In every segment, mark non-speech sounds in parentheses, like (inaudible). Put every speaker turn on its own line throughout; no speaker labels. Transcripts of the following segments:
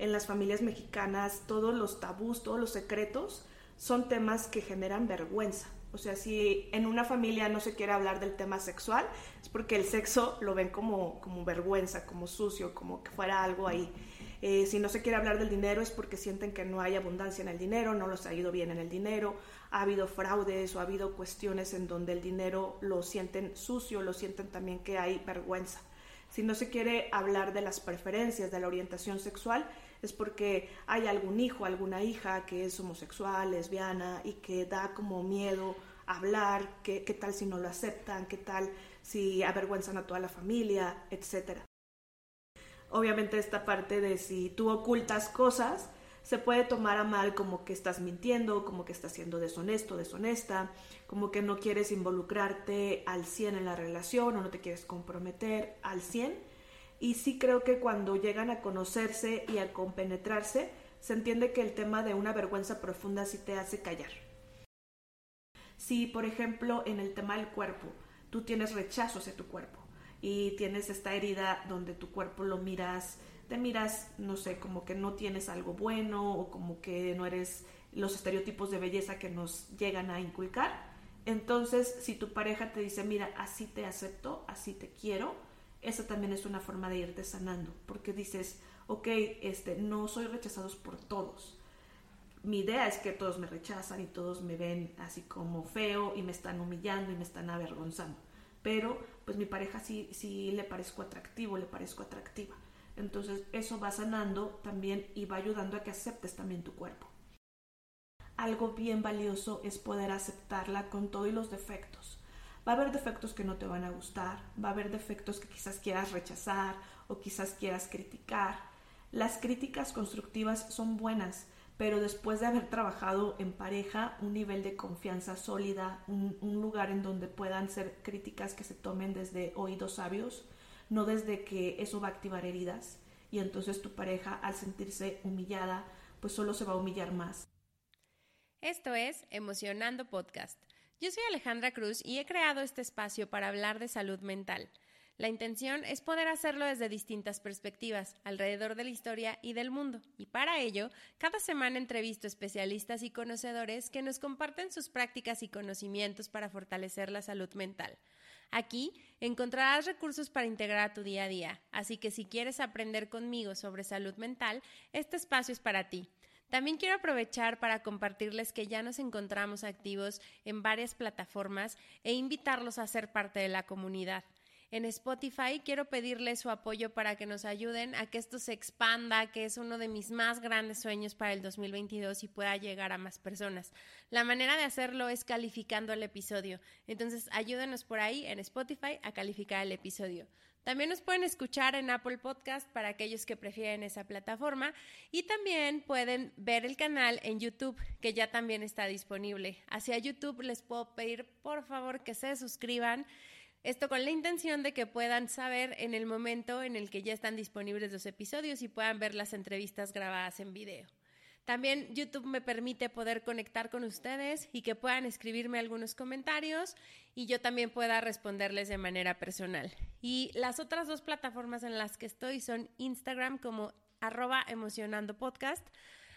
en las familias mexicanas todos los tabús, todos los secretos son temas que generan vergüenza. O sea, si en una familia no se quiere hablar del tema sexual, es porque el sexo lo ven como, como vergüenza, como sucio, como que fuera algo ahí. Eh, si no se quiere hablar del dinero es porque sienten que no hay abundancia en el dinero, no los ha ido bien en el dinero, ha habido fraudes o ha habido cuestiones en donde el dinero lo sienten sucio, lo sienten también que hay vergüenza. Si no se quiere hablar de las preferencias, de la orientación sexual, es porque hay algún hijo, alguna hija que es homosexual, lesbiana y que da como miedo hablar, qué, qué tal si no lo aceptan, qué tal si avergüenzan a toda la familia, etcétera. Obviamente esta parte de si tú ocultas cosas, se puede tomar a mal como que estás mintiendo, como que estás siendo deshonesto, deshonesta, como que no quieres involucrarte al 100 en la relación o no te quieres comprometer al 100. Y sí creo que cuando llegan a conocerse y a compenetrarse, se entiende que el tema de una vergüenza profunda sí te hace callar. Si, por ejemplo, en el tema del cuerpo, tú tienes rechazo hacia tu cuerpo, y tienes esta herida donde tu cuerpo lo miras, te miras, no sé, como que no tienes algo bueno o como que no eres los estereotipos de belleza que nos llegan a inculcar. Entonces, si tu pareja te dice, mira, así te acepto, así te quiero, esa también es una forma de irte sanando, porque dices, ok, este, no soy rechazados por todos. Mi idea es que todos me rechazan y todos me ven así como feo y me están humillando y me están avergonzando pero pues mi pareja sí, sí le parezco atractivo, le parezco atractiva. Entonces eso va sanando también y va ayudando a que aceptes también tu cuerpo. Algo bien valioso es poder aceptarla con todos los defectos. Va a haber defectos que no te van a gustar, va a haber defectos que quizás quieras rechazar o quizás quieras criticar. Las críticas constructivas son buenas, pero después de haber trabajado en pareja, un nivel de confianza sólida, un, lugar en donde puedan ser críticas que se tomen desde oídos sabios, no desde que eso va a activar heridas y entonces tu pareja al sentirse humillada, pues solo se va a humillar más.
Esto es Emocionando Podcast. Yo soy Alejandra Cruz y he creado este espacio para hablar de salud mental. La intención es poder hacerlo desde distintas perspectivas, alrededor de la historia y del mundo. Y para ello, cada semana entrevisto especialistas y conocedores que nos comparten sus prácticas y conocimientos para fortalecer la salud mental. Aquí encontrarás recursos para integrar a tu día a día, así que si quieres aprender conmigo sobre salud mental, este espacio es para ti. También quiero aprovechar para compartirles que ya nos encontramos activos en varias plataformas e invitarlos a ser parte de la comunidad en Spotify. Quiero pedirles su apoyo para que nos ayuden a que esto se expanda, que es uno de mis más grandes sueños para el 2022 y pueda llegar a más personas. La manera de hacerlo es calificando el episodio. Entonces, ayúdenos por ahí en Spotify a calificar el episodio. También nos pueden escuchar en Apple Podcast para aquellos que prefieren esa plataforma y también pueden ver el canal en YouTube que ya también está disponible. Hacia YouTube les puedo pedir por favor que se suscriban esto con la intención de que puedan saber en el momento en el que ya están disponibles los episodios y puedan ver las entrevistas grabadas en video. También YouTube me permite poder conectar con ustedes y que puedan escribirme algunos comentarios y yo también pueda responderles de manera personal. Y las otras dos plataformas en las que estoy son Instagram como arroba emocionando podcast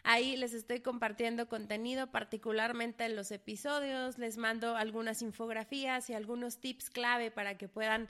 Ahí les estoy compartiendo contenido, particularmente en los episodios, les mando algunas infografías y algunos tips clave para que puedan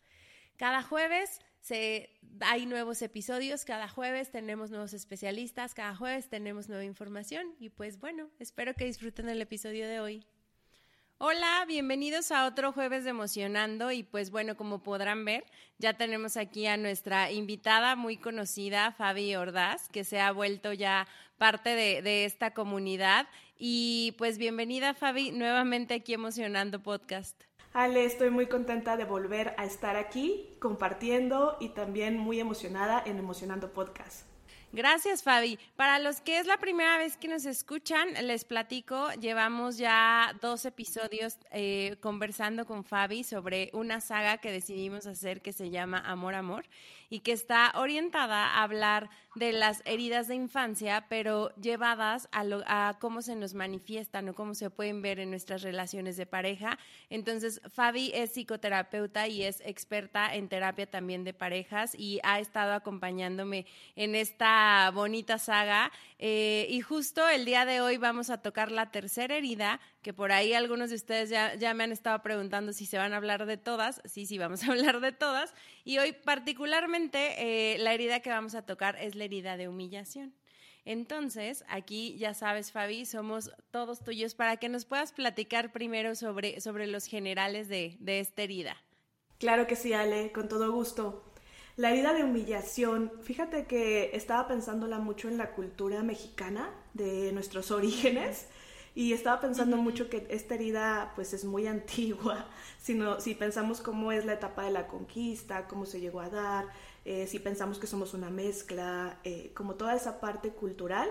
Cada jueves se, hay nuevos episodios, cada jueves tenemos nuevos especialistas, cada jueves tenemos nueva información y pues bueno, espero que disfruten el episodio de hoy. Hola, bienvenidos a otro jueves de Emocionando y pues bueno, como podrán ver, ya tenemos aquí a nuestra invitada muy conocida, Fabi Ordaz, que se ha vuelto ya parte de, de esta comunidad y pues bienvenida Fabi nuevamente aquí Emocionando Podcast.
Ale, estoy muy contenta de volver a estar aquí compartiendo y también muy emocionada en Emocionando Podcast.
Gracias, Fabi. Para los que es la primera vez que nos escuchan, les platico, llevamos ya dos episodios eh, conversando con Fabi sobre una saga que decidimos hacer que se llama Amor, Amor y que está orientada a hablar de las heridas de infancia, pero llevadas a, a cómo se nos manifiestan o cómo se pueden ver en nuestras relaciones de pareja. Entonces, Fabi es psicoterapeuta y es experta en terapia también de parejas y ha estado acompañándome en esta bonita saga. Eh, y justo el día de hoy vamos a tocar la tercera herida, que por ahí algunos de ustedes ya, ya me han estado preguntando si se van a hablar de todas. Sí, sí, vamos a (laughs) hablar de todas. Y hoy particularmente eh, la herida que vamos a tocar es la herida de humillación. Entonces, aquí ya sabes, Fabi, somos todos tuyos para que nos puedas platicar primero sobre, sobre los generales de, de esta herida.
Claro que sí, Ale, con todo gusto. La herida de humillación, fíjate que estaba pensándola mucho en la cultura mexicana de nuestros (laughs) orígenes y estaba pensando mucho que esta herida pues es muy (laughs) antigua, sino, si pensamos cómo es la etapa de la conquista, cómo se llegó a dar, eh, si pensamos que somos una mezcla, eh, como toda esa parte cultural,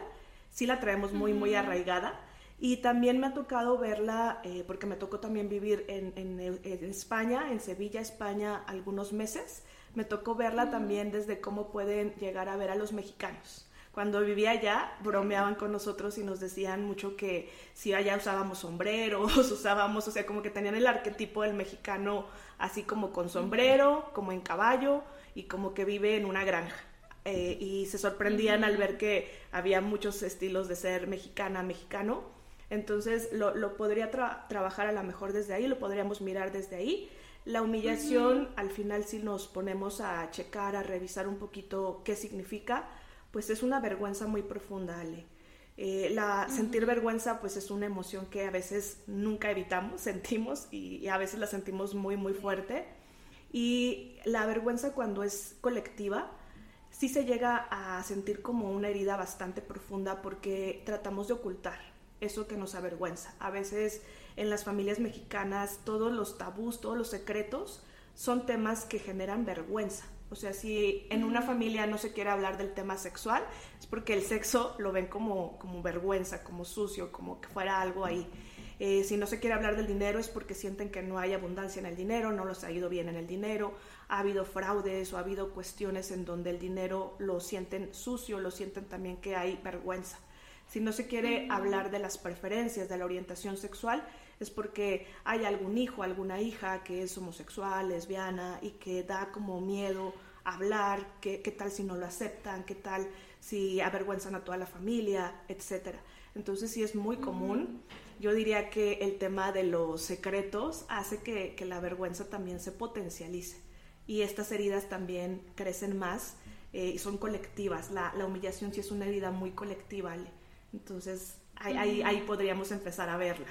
sí la traemos muy, muy arraigada. Y también me ha tocado verla, eh, porque me tocó también vivir en, en, España, en Sevilla, España, algunos meses. Me tocó verla también desde cómo pueden llegar a ver a los mexicanos. Cuando vivía allá, bromeaban con nosotros y nos decían mucho que si allá usábamos sombreros, (laughs) usábamos, o sea, como que tenían el arquetipo del mexicano así como con sombrero, como en caballo, y como que vive en una granja. Eh, y se sorprendían al ver que había muchos estilos de ser mexicana, mexicano. Entonces lo, lo podría trabajar a lo mejor desde ahí, lo podríamos mirar desde ahí. La humillación, al final si nos ponemos a checar, a revisar un poquito qué significa, pues es una vergüenza muy profunda, Ale. Eh, la, Sentir vergüenza pues es una emoción que a veces nunca evitamos, (laughs) sentimos y, y a veces la sentimos muy, muy fuerte y la vergüenza cuando es colectiva, sí se llega a sentir como una herida bastante profunda porque tratamos de ocultar eso que nos avergüenza. A veces en las familias mexicanas todos los tabús, todos los secretos son temas que generan vergüenza. O sea, si en una familia no se quiere hablar del tema sexual, es porque el sexo lo ven como, como vergüenza, como sucio, como que fuera algo ahí. Eh, si no se quiere hablar del dinero es porque sienten que no hay abundancia en el dinero, no los ha ido bien en el dinero, ha habido fraudes o ha habido cuestiones en donde el dinero lo sienten sucio, lo sienten también que hay vergüenza. Si no se quiere hablar de las preferencias, de la orientación sexual, es porque hay algún hijo, alguna hija que es homosexual, lesbiana y que da como miedo hablar, qué, qué tal si no lo aceptan, qué tal si avergüenzan a toda la familia, etcétera. Entonces sí es muy común yo diría que el tema de los secretos hace que, la vergüenza también se potencialice y estas heridas también crecen más eh, y son colectivas. La, humillación sí es una herida muy colectiva, entonces ahí, ahí, podríamos empezar a verla.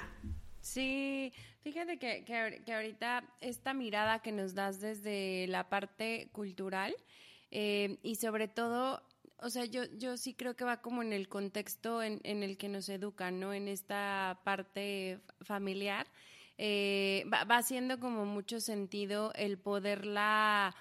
Sí, fíjate que, que, ahorita esta mirada que nos das desde la parte cultural eh, y sobre todo o sea, yo, yo sí creo que va como en el contexto en, en el que nos educan, ¿no? En esta parte familiar. Eh, va, va haciendo como mucho sentido el poderla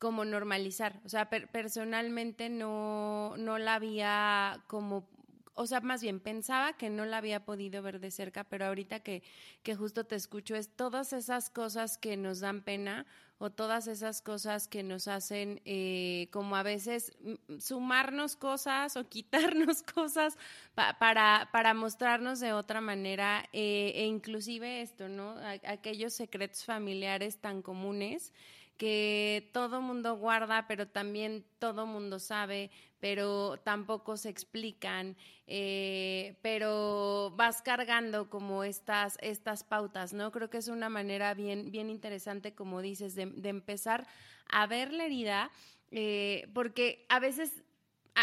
como normalizar. O sea, personalmente no, no la había como o sea, más bien pensaba que no la había podido ver de cerca, pero ahorita que, que justo te escucho es todas esas cosas que nos dan pena o todas esas cosas que nos hacen eh, como a veces mm, sumarnos cosas o (laughs) quitarnos cosas para, para mostrarnos de otra manera eh, e inclusive esto, ¿no? aquellos secretos familiares tan comunes que todo mundo guarda, pero también todo mundo sabe, pero tampoco se explican, eh, pero vas cargando como estas, estas pautas, ¿no? Creo que es una manera bien, bien interesante, como dices, de, empezar a ver la herida, eh, porque a veces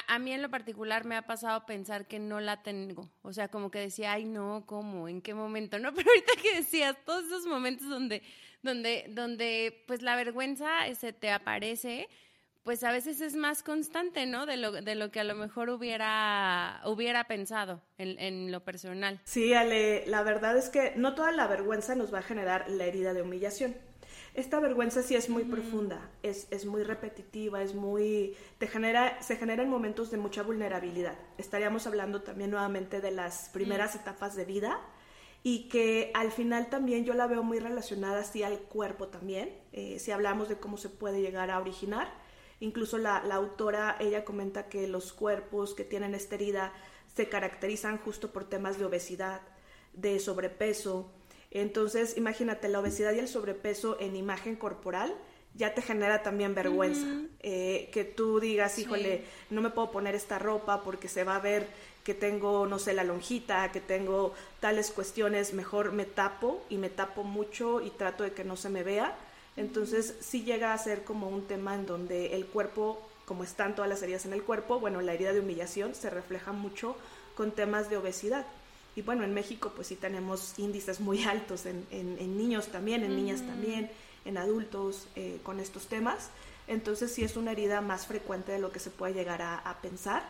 a, mí en lo particular me ha pasado pensar que no la tengo. O sea, como que decía, ay, no, ¿cómo? ¿En qué momento? No, (laughs) pero ahorita que decías, todos esos momentos donde donde, donde pues la vergüenza se te aparece, pues a veces es más constante, ¿no? De lo, de lo que a lo mejor hubiera, hubiera pensado en, en, lo personal.
Sí, Ale, la verdad es que no toda la vergüenza nos va a generar la herida de humillación. Esta vergüenza sí es muy profunda, es, es, muy repetitiva, es muy... Te genera, se genera en momentos de mucha vulnerabilidad. Estaríamos hablando también nuevamente de las primeras etapas de vida y que al final también yo la veo muy relacionada así al cuerpo también, eh, si hablamos de cómo se puede llegar a originar. Incluso la, la autora, ella comenta que los cuerpos que tienen esta herida se caracterizan justo por temas de obesidad, de sobrepeso, entonces, imagínate, la obesidad y el sobrepeso en imagen corporal ya te genera también vergüenza. Eh, que tú digas, híjole, no me puedo poner esta ropa porque se va a ver que tengo, no sé, la lonjita, que tengo tales cuestiones, mejor me tapo y me tapo mucho y trato de que no se me vea. Entonces, sí llega a ser como un tema en donde el cuerpo, como están todas las heridas en el cuerpo, bueno, la herida de humillación se refleja mucho con temas de obesidad. Y bueno, en México pues sí tenemos índices muy (laughs) altos en, niños también, en niñas también, en adultos eh, con estos temas. Entonces sí es una herida más frecuente de lo que se puede llegar a, pensar.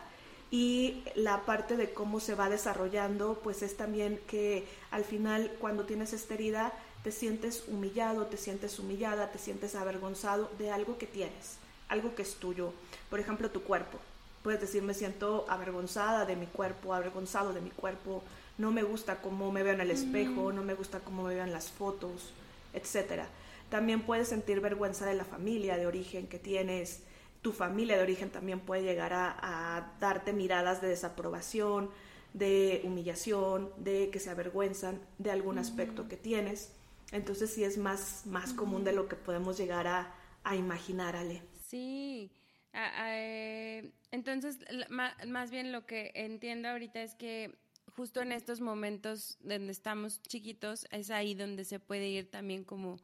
Y la parte de cómo se va desarrollando, pues es también que al final cuando tienes esta herida te sientes humillado, te sientes humillada, te sientes avergonzado de algo que tienes, algo que es tuyo. Por ejemplo, tu cuerpo. Puedes decir, me siento avergonzada de mi cuerpo, avergonzado de mi cuerpo, no me gusta cómo me veo en el espejo, no me gusta cómo me veo en las fotos, etc. También puedes sentir vergüenza de la familia de origen que tienes, tu familia de origen también puede llegar a, darte miradas de desaprobación, de humillación, de que se avergüenzan de algún aspecto que tienes. Entonces sí es más, más común de lo que podemos llegar a, imaginar, Ale.
Sí, eh, entonces más bien lo que entiendo ahorita es que justo en estos momentos donde estamos chiquitos, es ahí donde se puede ir también como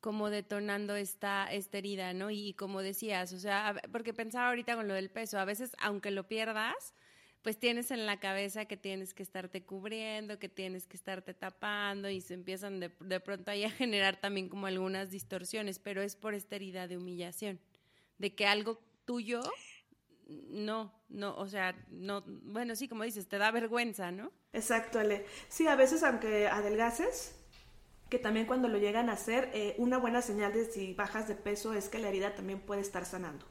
como detonando esta, esta herida, ¿no? Y, como decías, o sea, porque pensaba ahorita con lo del peso, a veces aunque lo pierdas, pues tienes en la cabeza que tienes que estarte cubriendo, que tienes que estarte tapando y se empiezan de, de pronto ahí a generar también como algunas distorsiones, pero es por esta herida de humillación, de que algo tuyo no, no, o sea, no, bueno, sí, como dices, te da vergüenza, ¿no?
Exacto, Ale. Sí, a veces aunque adelgaces, que también cuando lo llegan a hacer, eh, una buena señal de si bajas de peso es que la herida también puede estar sanando.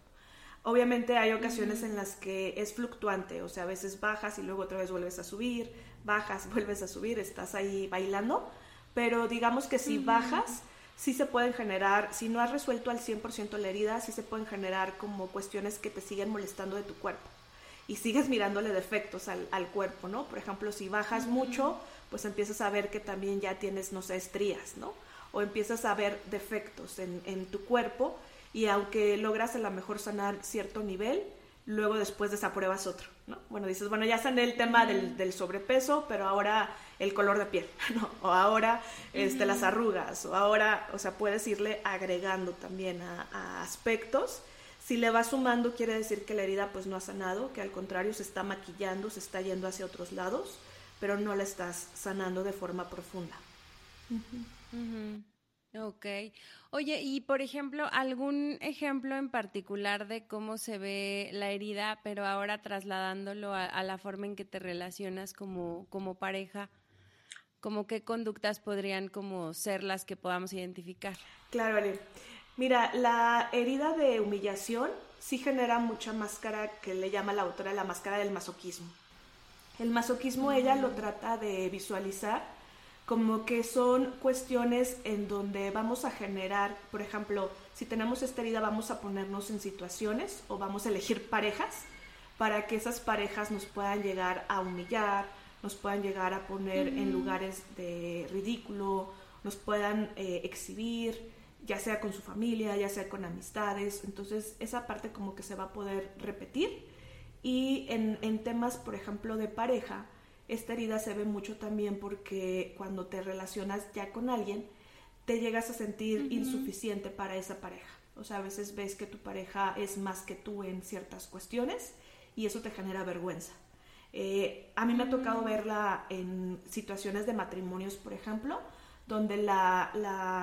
Obviamente hay ocasiones en las que es fluctuante, o sea, a veces bajas y luego otra vez vuelves a subir, bajas, (laughs) vuelves a subir, estás ahí bailando, pero digamos que si bajas, sí se pueden generar, si no has resuelto al 100% la herida, sí se pueden generar como cuestiones que te siguen molestando de tu cuerpo y sigues mirándole defectos al, al cuerpo, ¿no? Por ejemplo, si bajas mucho, pues empiezas a ver que también ya tienes, no sé, estrías, ¿no? O empiezas a ver defectos en, en tu cuerpo y aunque logras a lo mejor sanar cierto nivel, luego después desapruebas otro, ¿no? Bueno, dices, bueno, ya sané el tema del, del sobrepeso, pero ahora el color de piel, (laughs) ¿no? O ahora este, las arrugas, o ahora, o sea, puedes irle agregando también a, aspectos. Si le vas sumando, quiere decir que la herida pues no ha sanado, que al contrario se está maquillando, se está yendo hacia otros lados, pero no la estás sanando de forma profunda.
Ok. Oye, y por ejemplo, algún ejemplo en particular de cómo se ve la herida, pero ahora trasladándolo a, la forma en que te relacionas como, como pareja, como qué conductas podrían como ser las que podamos identificar.
Claro, Ale. Mira, la herida de humillación sí genera mucha máscara que le llama la autora la máscara del masoquismo. El masoquismo ella lo trata de visualizar como que son cuestiones en donde vamos a generar, por ejemplo, si tenemos esta herida vamos a ponernos en situaciones o vamos a elegir parejas para que esas parejas nos puedan llegar a humillar, nos puedan llegar a poner en lugares de ridículo, nos puedan eh, exhibir, ya sea con su familia, ya sea con amistades. Entonces esa parte como que se va a poder repetir. Y en, en temas, por ejemplo, de pareja, esta herida se ve mucho también porque cuando te relacionas ya con alguien, te llegas a sentir insuficiente para esa pareja. O sea, a veces ves que tu pareja es más que tú en ciertas cuestiones y eso te genera vergüenza. Eh, a mí me ha tocado mm. verla en situaciones de matrimonios, por ejemplo, donde la,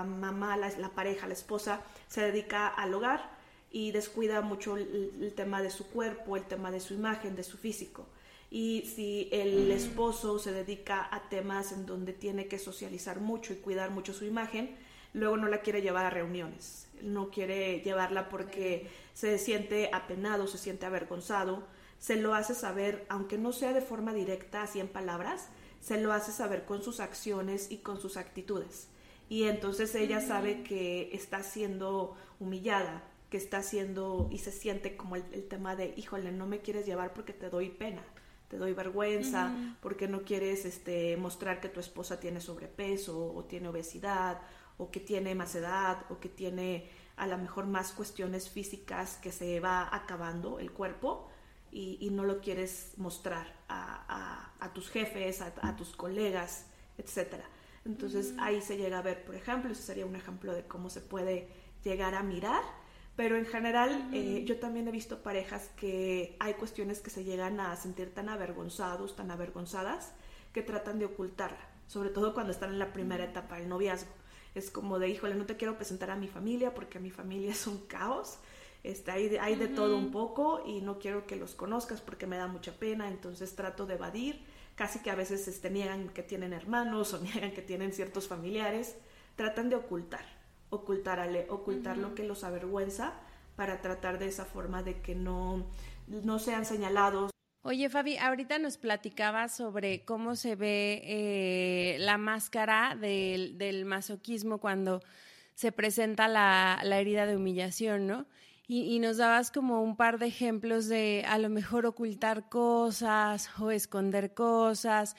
mamá, la, pareja, la esposa se dedica al hogar y descuida mucho el tema de su cuerpo, el tema de su imagen, de su físico. Y si el esposo se dedica a temas en donde tiene que socializar mucho y cuidar mucho su imagen, luego no la quiere llevar a reuniones, no quiere llevarla porque se siente apenado, se siente avergonzado, se lo hace saber, aunque no sea de forma directa, así en palabras, se lo hace saber con sus acciones y con sus actitudes. Y entonces ella sabe que está siendo humillada, que está haciendo y se siente como el, tema de, híjole, no me quieres llevar porque te doy pena, te doy vergüenza, porque no quieres este, mostrar que tu esposa tiene sobrepeso o tiene obesidad o que tiene más edad o que tiene a lo mejor más cuestiones físicas que se va acabando el cuerpo y, no lo quieres mostrar a, tus jefes, a, tus colegas, etcétera. Entonces ahí se llega a ver, por ejemplo, ese sería un ejemplo de cómo se puede llegar a mirar, pero en general eh, yo también he visto parejas que hay cuestiones que se llegan a sentir tan avergonzados, tan avergonzadas, que tratan de ocultarla, sobre todo cuando están en la primera etapa del noviazgo. Es como de, híjole, no te quiero presentar a mi familia porque mi familia es un caos, este, hay, de, hay de todo un poco y no quiero que los conozcas porque me da mucha pena, entonces trato de evadir, casi que a veces este, niegan que tienen hermanos o (laughs) niegan que tienen ciertos familiares, tratan de ocultar, ocultar, ale, ocultar lo que los avergüenza para tratar de esa forma de que no, no sean señalados.
Oye, Fabi, ahorita nos platicabas sobre cómo se ve eh, la máscara del, del, masoquismo cuando se presenta la, la herida de humillación, ¿no? y, nos dabas como un par de ejemplos de a lo mejor ocultar cosas o esconder cosas.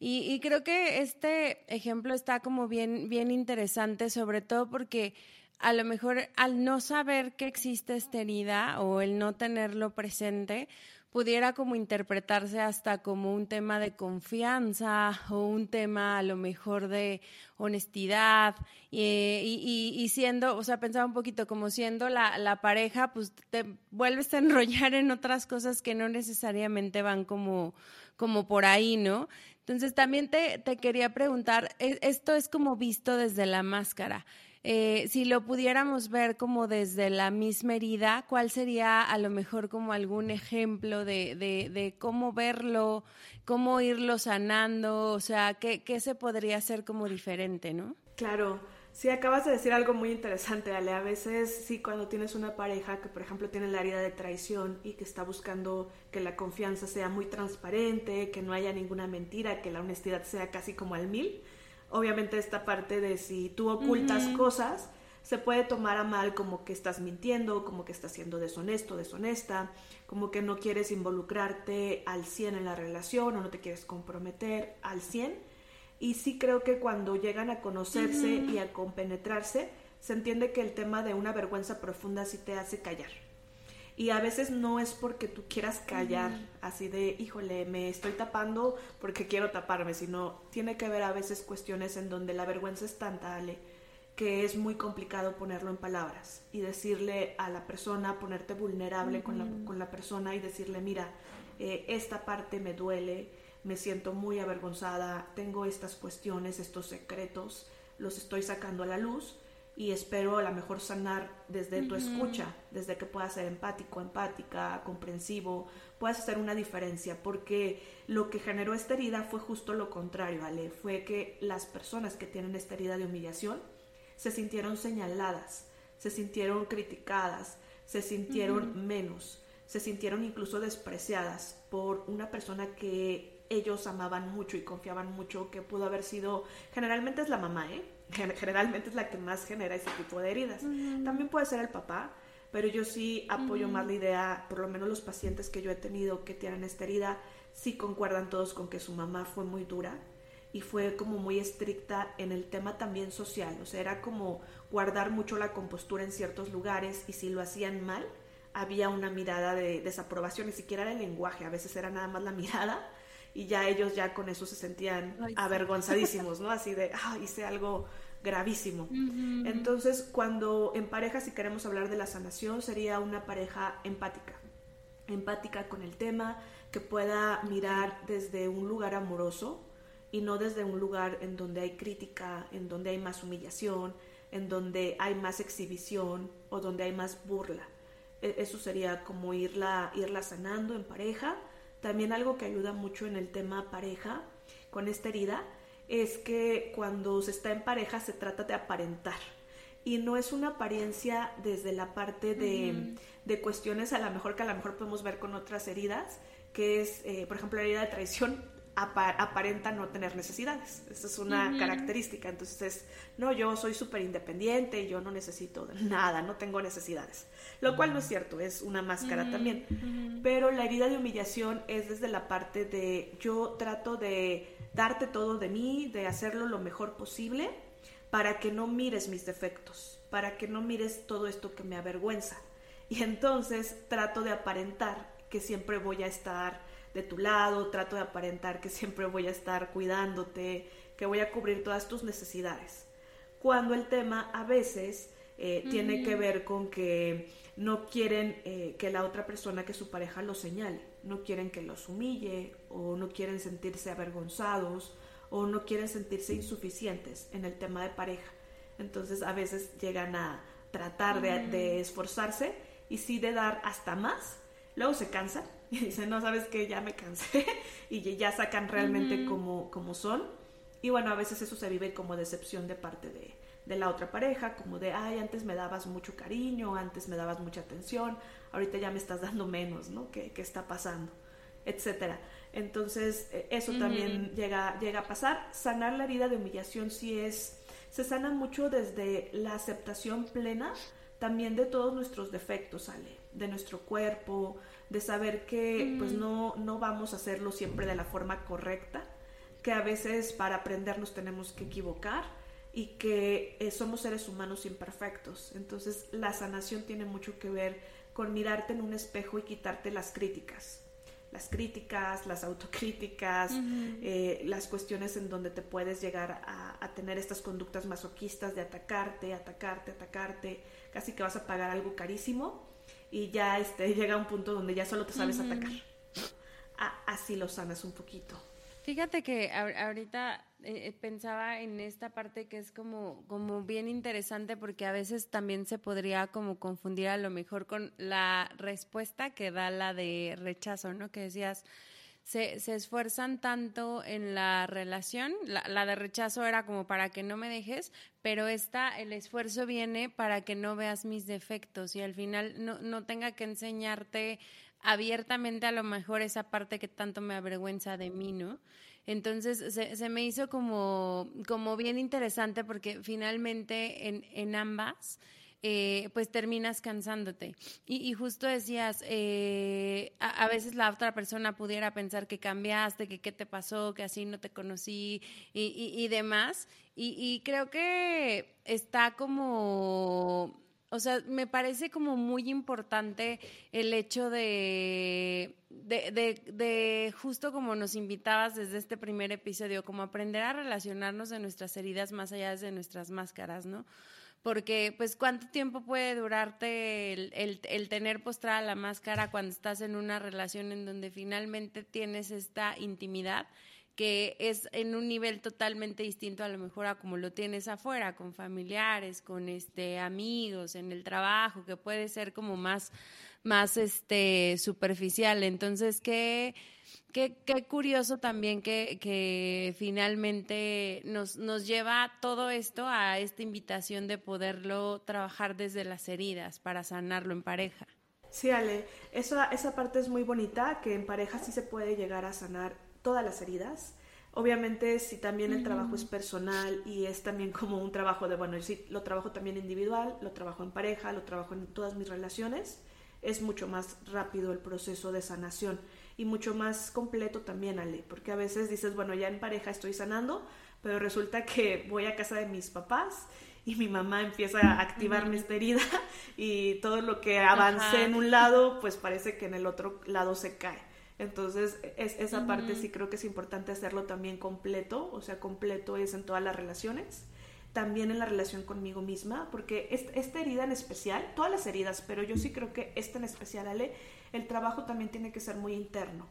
Y, creo que este ejemplo está como bien, bien interesante, sobre todo porque a lo mejor al no saber que existe esta herida o el no tenerlo presente, pudiera como interpretarse hasta como un tema de confianza o un tema a lo mejor de honestidad y, siendo, o sea, pensaba un poquito como siendo la, pareja, pues te vuelves a enrollar en otras cosas que no necesariamente van como, como por ahí, ¿no? Entonces también te, te quería preguntar, e, esto es como visto desde la máscara. Eh, si lo pudiéramos ver como desde la misma herida, ¿cuál sería a lo mejor como algún ejemplo de, de, cómo verlo, cómo irlo sanando? O sea, ¿qué, ¿qué, se podría hacer como diferente, no?
Claro. Sí, acabas de decir algo muy interesante, Ale. A veces, sí, cuando tienes una pareja que, por ejemplo, tiene la herida de traición y que está buscando que la confianza sea muy transparente, que no haya ninguna mentira, que la honestidad sea casi como al mil, obviamente esta parte de si tú ocultas cosas, se puede tomar a mal como que estás mintiendo, como que estás siendo deshonesto, deshonesta, como que no quieres involucrarte al 100 en la relación o no te quieres comprometer al 100. Y sí creo que cuando llegan a conocerse y a compenetrarse, se entiende que el tema de una vergüenza profunda sí te hace callar. Y a veces no es porque tú quieras callar, así de, híjole, me estoy tapando porque quiero taparme, sino tiene que ver a veces cuestiones en donde la vergüenza es tan tal que es muy complicado ponerlo en palabras y decirle a la persona, ponerte vulnerable con, la, con, la, persona y decirle, mira, eh, esta parte me duele, me siento muy avergonzada, tengo estas cuestiones, estos secretos, los estoy sacando a la luz y espero a lo mejor sanar desde tu escucha, desde que puedas ser empático, empática, comprensivo, puedas hacer una diferencia, porque lo que generó esta herida fue justo lo contrario, Ale, fue que las personas que tienen esta herida de humillación se sintieron señaladas, se sintieron criticadas, se sintieron menos, se sintieron incluso despreciadas por una persona que ellos amaban mucho y confiaban mucho, que pudo haber sido, generalmente es la mamá, ¿eh? generalmente es la que más genera ese tipo de heridas. También puede ser el papá, pero yo sí apoyo más la idea, por lo menos los pacientes que yo he tenido que tienen esta herida, sí concuerdan todos con que su mamá fue muy dura y fue como muy estricta en el tema también social, o sea, era como guardar mucho la compostura en ciertos lugares y si lo hacían mal, había una mirada de desaprobación, ni siquiera era el lenguaje, a veces era nada más la (laughs) mirada y ya ellos ya con eso se sentían avergonzadísimos, ¿no? Así de, ah, hice algo gravísimo. Entonces, cuando en pareja, si queremos hablar de la sanación, sería una pareja empática, empática con el tema, que pueda mirar desde un lugar amoroso y no desde un lugar en donde hay crítica, en donde hay más humillación, en donde hay más exhibición o donde hay más burla. E-, eso sería como irla, irla sanando en pareja también algo que ayuda mucho en el tema pareja con esta herida es que cuando se está en pareja se trata de aparentar. y no es una apariencia desde la parte de, de, cuestiones a lo mejor que a lo mejor podemos ver con otras heridas, que es, eh, por ejemplo, la herida de traición aparenta no tener necesidades. Esa es una característica. Entonces, no, yo soy súper independiente, yo no necesito nada, no tengo necesidades. Lo cual no es cierto, es una máscara también. Pero la herida de humillación es desde la parte de yo trato de darte todo de mí, de hacerlo lo mejor posible para que no mires mis defectos, para que no mires todo esto que me avergüenza. Y entonces trato de aparentar que siempre voy a estar de tu lado, trato de aparentar que siempre voy a estar cuidándote, que voy a cubrir todas tus necesidades. Cuando el tema a veces eh, tiene que ver con que no quieren eh, que la otra persona, que su pareja los señale, no quieren que los humille o no quieren sentirse avergonzados o no quieren sentirse insuficientes en el tema de pareja. Entonces a veces llegan a tratar de, de esforzarse y sí de dar hasta más, luego se cansan (laughs) y dicen, no, sabes que ya me cansé (laughs) y ya sacan realmente como, como son. Y bueno, a veces eso se vive como decepción de parte de, de la otra pareja, como de, ay, antes me dabas mucho cariño, antes me dabas mucha atención, ahorita ya me estás dando menos, ¿no? ¿Qué, qué está pasando? Etcétera. Entonces, e, eso también llega, llega a pasar. Sanar la herida de humillación sí es, se sana mucho desde la aceptación plena también de todos nuestros defectos, Ale, de nuestro cuerpo, de saber que pues no, no vamos a hacerlo siempre de la forma correcta, que a veces para aprender nos tenemos que equivocar y que eh, somos seres humanos imperfectos. Entonces la sanación tiene mucho que ver con mirarte en un espejo y quitarte las críticas. Las críticas, las autocríticas, eh, las cuestiones en donde te puedes llegar a, a, tener estas conductas masoquistas de atacarte, atacarte, atacarte, casi que vas a pagar algo carísimo y ya este, (laughs) llega un punto donde ya solo te sabes atacar. así lo sanas un poquito.
Fíjate que ahorita eh, eh, pensaba en esta parte que es como, como bien interesante porque a veces también se podría como confundir a lo mejor con la respuesta que da la de rechazo, ¿no? Que decías, se, esfuerzan tanto en la relación, la, la, de rechazo era como para que no me dejes, pero esta, el esfuerzo viene para que no veas mis defectos y al final no, no tenga que enseñarte abiertamente a lo mejor esa parte que tanto me avergüenza de mí, ¿no? Entonces se, se me hizo como, como bien interesante porque finalmente en, en ambas eh, pues terminas cansándote. Y, justo decías, eh, a, veces la otra persona pudiera pensar que cambiaste, que qué te pasó, que así no te conocí y, y demás. y creo que está como o sea, me parece como muy importante el hecho de, de, de, de, justo como nos invitabas desde este primer episodio, como aprender a relacionarnos de nuestras heridas más allá de nuestras máscaras, ¿no? Porque, pues, ¿cuánto tiempo puede durarte el, el, tener postrada la máscara cuando estás en una relación en donde finalmente tienes esta intimidad? que es en un nivel totalmente distinto a lo mejor a como lo tienes afuera, con familiares, con este amigos, en el trabajo, que puede ser como más, más este superficial. Entonces, qué, qué, qué curioso también que, que finalmente nos, nos lleva todo esto a esta invitación de poderlo trabajar desde las heridas para sanarlo en pareja.
Sí, Ale, esa, esa parte es muy bonita, que en pareja sí se puede llegar a sanar todas las heridas. Obviamente, si también el trabajo es personal y es también como un trabajo de, bueno, sí, lo trabajo también individual, lo trabajo en pareja, lo trabajo en todas mis relaciones, es mucho más rápido el proceso de sanación y mucho más completo también, Ale, porque a veces dices, bueno, ya en pareja estoy sanando, pero resulta que voy a casa de mis papás y mi mamá empieza a activarme esta herida y todo lo que avancé en un lado, pues parece que en el otro lado se cae. Entonces, es, esa parte sí creo que es importante hacerlo también completo, o sea, completo es en todas las relaciones, también en la relación conmigo misma, porque esta herida en especial, todas las heridas, pero yo sí creo que esta en especial, Ale, el trabajo también tiene que ser muy interno,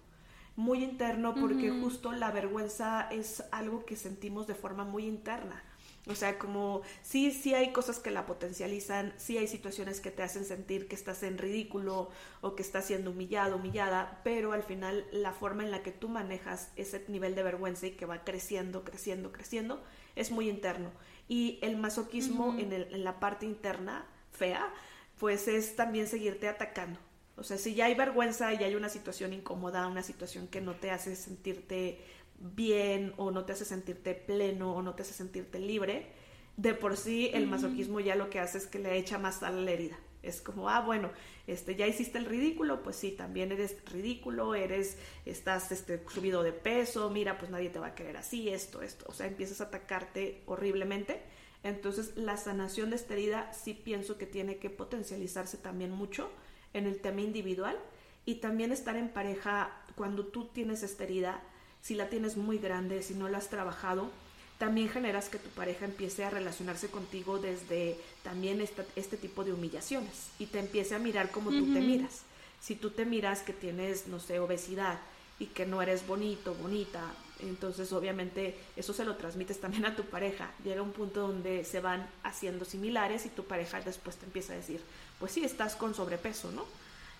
muy interno porque justo la vergüenza es algo que sentimos de forma muy interna. O sea, como sí, sí hay cosas que la potencializan, sí hay situaciones que te hacen sentir que estás en ridículo o que estás siendo humillado, humillada, pero al final la forma en la que tú manejas ese nivel de vergüenza y que va creciendo, creciendo, creciendo, es muy interno. Y el masoquismo en, el, en la parte interna, fea, pues es también seguirte atacando. O sea, si ya hay vergüenza y hay una situación incómoda, una situación que no te hace sentirte bien o no te hace sentirte pleno o no te hace sentirte libre, de por sí el masoquismo ya lo que hace es que le echa más sal a la herida. Es como, ah, bueno, este, ya hiciste el ridículo, pues sí, también eres ridículo, eres, estás este, subido de peso, mira, pues nadie te va a querer así, esto, esto. O sea, empiezas a atacarte horriblemente. Entonces, la sanación de esta herida sí pienso que tiene que potencializarse también mucho en el tema individual y también estar en pareja cuando tú tienes esta herida, si la tienes muy grande, si no la has trabajado, también generas que tu pareja empiece a relacionarse contigo desde también este tipo de humillaciones y te empiece a mirar como tú te miras. Si tú te miras que tienes, no sé, obesidad y que no eres bonito, bonita, entonces obviamente eso se lo transmites también a tu pareja. Llega un punto donde se van haciendo similares y tu pareja después te empieza a decir, pues sí, estás con sobrepeso, ¿no?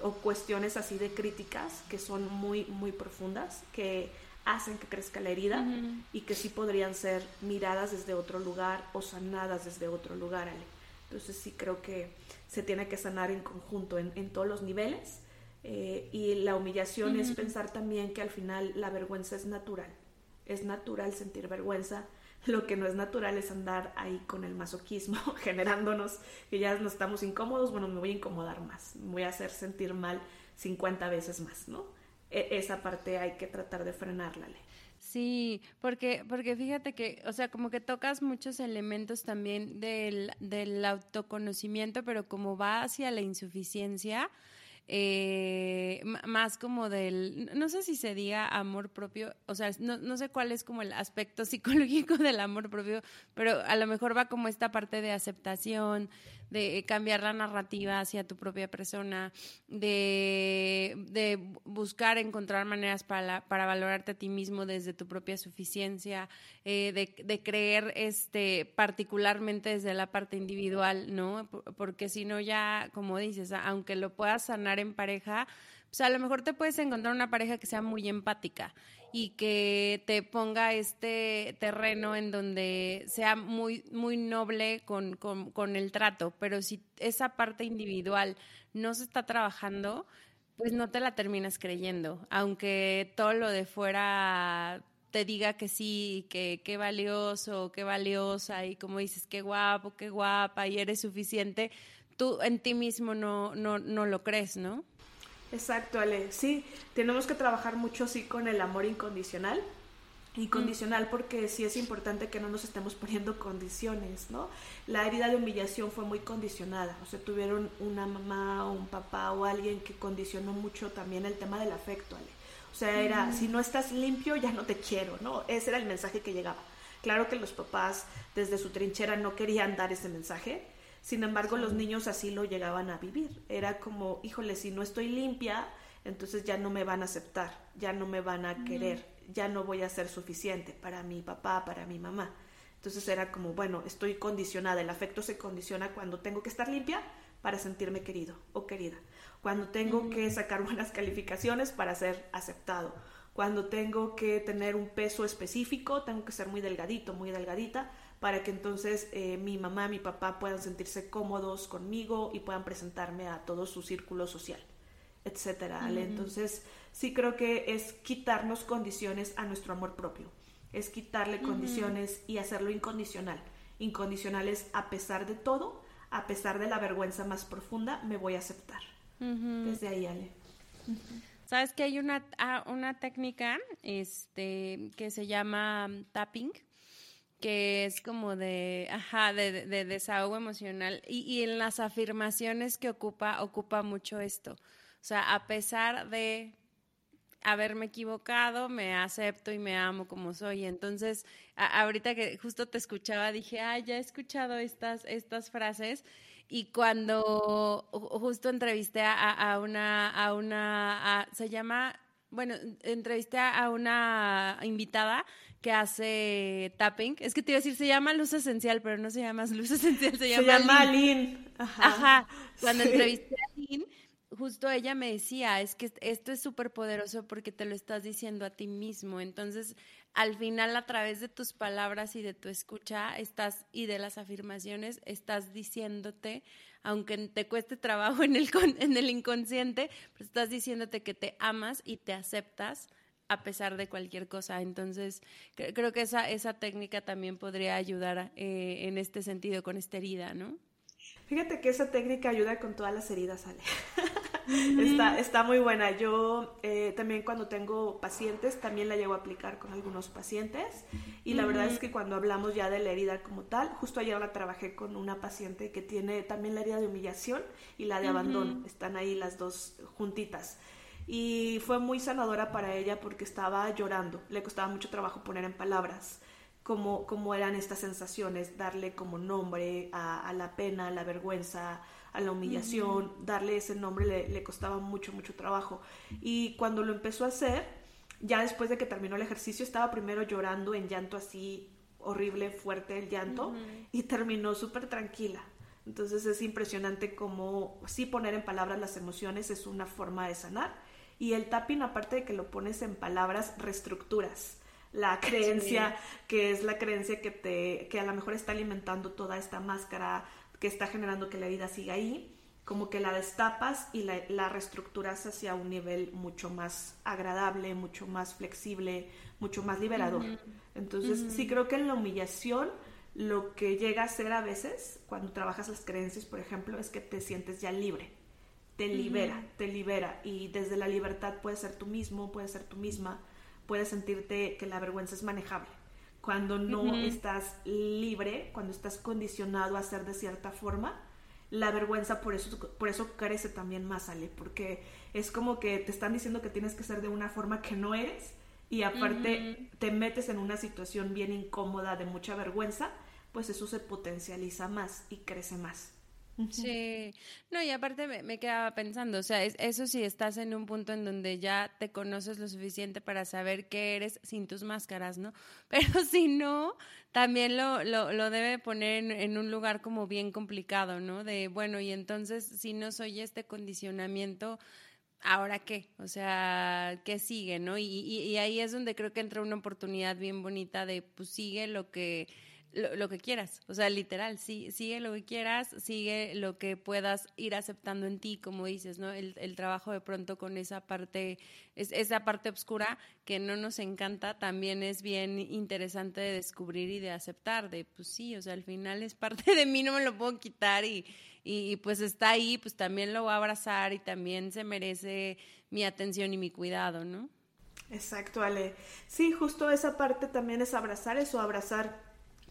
O cuestiones así de críticas que son muy, muy profundas, que hacen que crezca la herida y que sí podrían ser miradas desde otro lugar o sanadas desde otro lugar, Ale. Entonces sí creo que se tiene que sanar en conjunto, en, todos los niveles. Eh, y la humillación es pensar también que al final la vergüenza es natural. Es natural sentir vergüenza, (laughs) lo que no es natural es andar ahí con el masoquismo, (laughs) generándonos que ya nos estamos incómodos, bueno, me voy a incomodar más, me voy a hacer sentir mal 50 veces más, ¿no? E, esa parte hay que tratar de frenarla.
Sí, porque, porque fíjate que, o sea, como que tocas muchos elementos también del, del autoconocimiento, pero como va hacia la insuficiencia, eh, más como del, no sé si se diga amor propio, o sea, no, no sé cuál es como el aspecto (laughs) psicológico del amor propio, pero a lo mejor va como esta parte de aceptación, de cambiar la narrativa hacia tu propia persona, de, de buscar encontrar maneras para, para valorarte a ti mismo desde tu propia suficiencia, eh, de, de, creer este, particularmente desde la parte individual, ¿no? Porque si no ya, como dices, aunque lo puedas sanar en pareja, pues a lo mejor te puedes encontrar una pareja que sea muy empática y que te ponga este terreno en donde sea muy, muy noble con, con, el trato, pero si esa parte individual no se está trabajando, pues no te la terminas creyendo, aunque todo lo de fuera te diga que sí, que qué valioso, qué valiosa, y como dices, qué guapo, qué guapa, y eres suficiente, tú en ti mismo no, no, no lo crees, ¿no?
Exacto, Ale. Sí, tenemos que trabajar mucho así con el amor incondicional. Incondicional mm. porque sí es importante que no nos estemos poniendo condiciones, ¿no? La herida de humillación fue muy condicionada, o sea, tuvieron una mamá o un papá o alguien que condicionó mucho también el tema del afecto, Ale. O sea, era, mm. si no estás limpio, ya no te quiero, ¿no? Ese era el mensaje que llegaba. Claro que los papás desde su trinchera no querían dar ese mensaje, sin embargo, los niños así lo llegaban a vivir. Era como, híjole, si no estoy limpia, entonces ya no me van a aceptar, ya no me van a querer, ya no voy a ser suficiente para mi papá, para mi mamá. Entonces era como, bueno, estoy condicionada, el afecto se condiciona cuando tengo que estar limpia para sentirme querido o querida, cuando tengo que sacar (laughs) buenas calificaciones para ser aceptado, cuando tengo que tener un peso específico, tengo que ser muy delgadito, muy delgadita para que entonces eh, mi mamá, mi papá puedan sentirse cómodos conmigo y puedan presentarme a todo su círculo social, etcétera. Entonces, sí creo que es quitarnos condiciones a nuestro amor propio, es quitarle condiciones y hacerlo incondicional. Incondicional es a pesar de todo, a pesar de la vergüenza más profunda, me voy a aceptar. Desde ahí, Ale.
Sabes que hay una, ah, una técnica este, que se llama tapping, que es como de, ajá, de, de desahogo emocional. Y, y, en las afirmaciones que ocupa, ocupa mucho esto. O sea, a pesar de haberme equivocado, me acepto y me amo como soy. Entonces, ahorita que justo te escuchaba, dije, ah, ya he escuchado estas, estas frases. Y cuando justo entrevisté a, a una, a una, se llama bueno, entrevisté a una invitada que hace tapping. Es que te iba a decir, se llama Luz Esencial, pero no se llama (laughs) Luz Esencial, se llama,
se llama Lynn.
Ajá. Cuando entrevisté a Lynn, justo ella me decía, es que esto es súper poderoso porque te lo estás diciendo a ti mismo. Entonces, al final, a través de tus palabras y de tu escucha, estás, y de las afirmaciones, estás diciéndote aunque te cueste trabajo en el, en el inconsciente, pues estás diciéndote que te amas y te aceptas a pesar de cualquier cosa. Entonces, creo que esa, esa técnica también podría ayudar eh, en este sentido, con esta herida, ¿no?
Fíjate que esa técnica ayuda con todas las heridas, Ale. está, está muy buena. Yo eh, también cuando tengo pacientes, también la llevo a aplicar con algunos pacientes. Y la verdad es que cuando hablamos ya de la herida como tal, justo ayer la trabajé con una paciente que tiene también la herida de humillación y la de abandono. Están ahí las dos juntitas. Y fue muy sanadora para ella porque estaba llorando. Le costaba mucho trabajo poner en palabras cómo, cómo eran estas sensaciones, darle como nombre a, la pena, a la vergüenza, a la humillación, darle ese nombre le, le, costaba mucho, mucho trabajo. Y cuando lo empezó a hacer, ya después de que terminó el ejercicio, estaba primero llorando en llanto así horrible, fuerte el llanto, y terminó súper tranquila. Entonces es impresionante cómo sí poner en palabras las emociones es una forma de sanar. Y el tapping, aparte de que lo pones en palabras, reestructuras la creencia que es la creencia que te que a lo mejor está alimentando toda esta máscara que está generando que la vida siga ahí como que la destapas y la, la reestructuras hacia un nivel mucho más agradable, mucho más flexible, mucho más liberador. Entonces, sí creo que en la humillación lo que llega a ser a veces, cuando trabajas las creencias, por ejemplo, es que te sientes ya libre, te libera, te libera y desde la libertad puedes ser tú mismo, puedes ser tú misma, puedes sentirte que la vergüenza es manejable. Cuando no estás libre, cuando estás condicionado a ser de cierta forma, la vergüenza por eso, por eso crece también más, Ale, porque es como que te están diciendo que tienes que ser de una forma que no eres y aparte te metes en una situación bien incómoda de mucha vergüenza, pues eso se potencializa más y crece más.
Sí, no, y aparte me, quedaba pensando, o sea, eso sí estás en un punto en donde ya te conoces lo suficiente para saber qué eres sin tus máscaras, ¿no? (laughs) Pero si no, también lo, lo, lo debe poner en, en, un lugar como bien complicado, ¿no? De, bueno, y entonces si no soy este condicionamiento, ¿ahora qué? O sea, ¿qué sigue, no? Y, y, y ahí es donde creo que entra una oportunidad bien bonita de, pues sigue lo que lo, que quieras, o sea, literal, sí, sigue lo que quieras, sigue lo que puedas ir aceptando en ti, como dices, ¿no? El, trabajo de pronto con esa parte, es, esa parte oscura que no nos encanta, también es bien interesante de descubrir y de aceptar, de pues sí, o sea, al final es parte de mí, no me lo puedo quitar y, y pues está ahí, pues también lo voy a abrazar y también se merece mi atención y mi cuidado, ¿no?
Exacto, Ale. Sí, justo esa parte también es abrazar eso, abrazar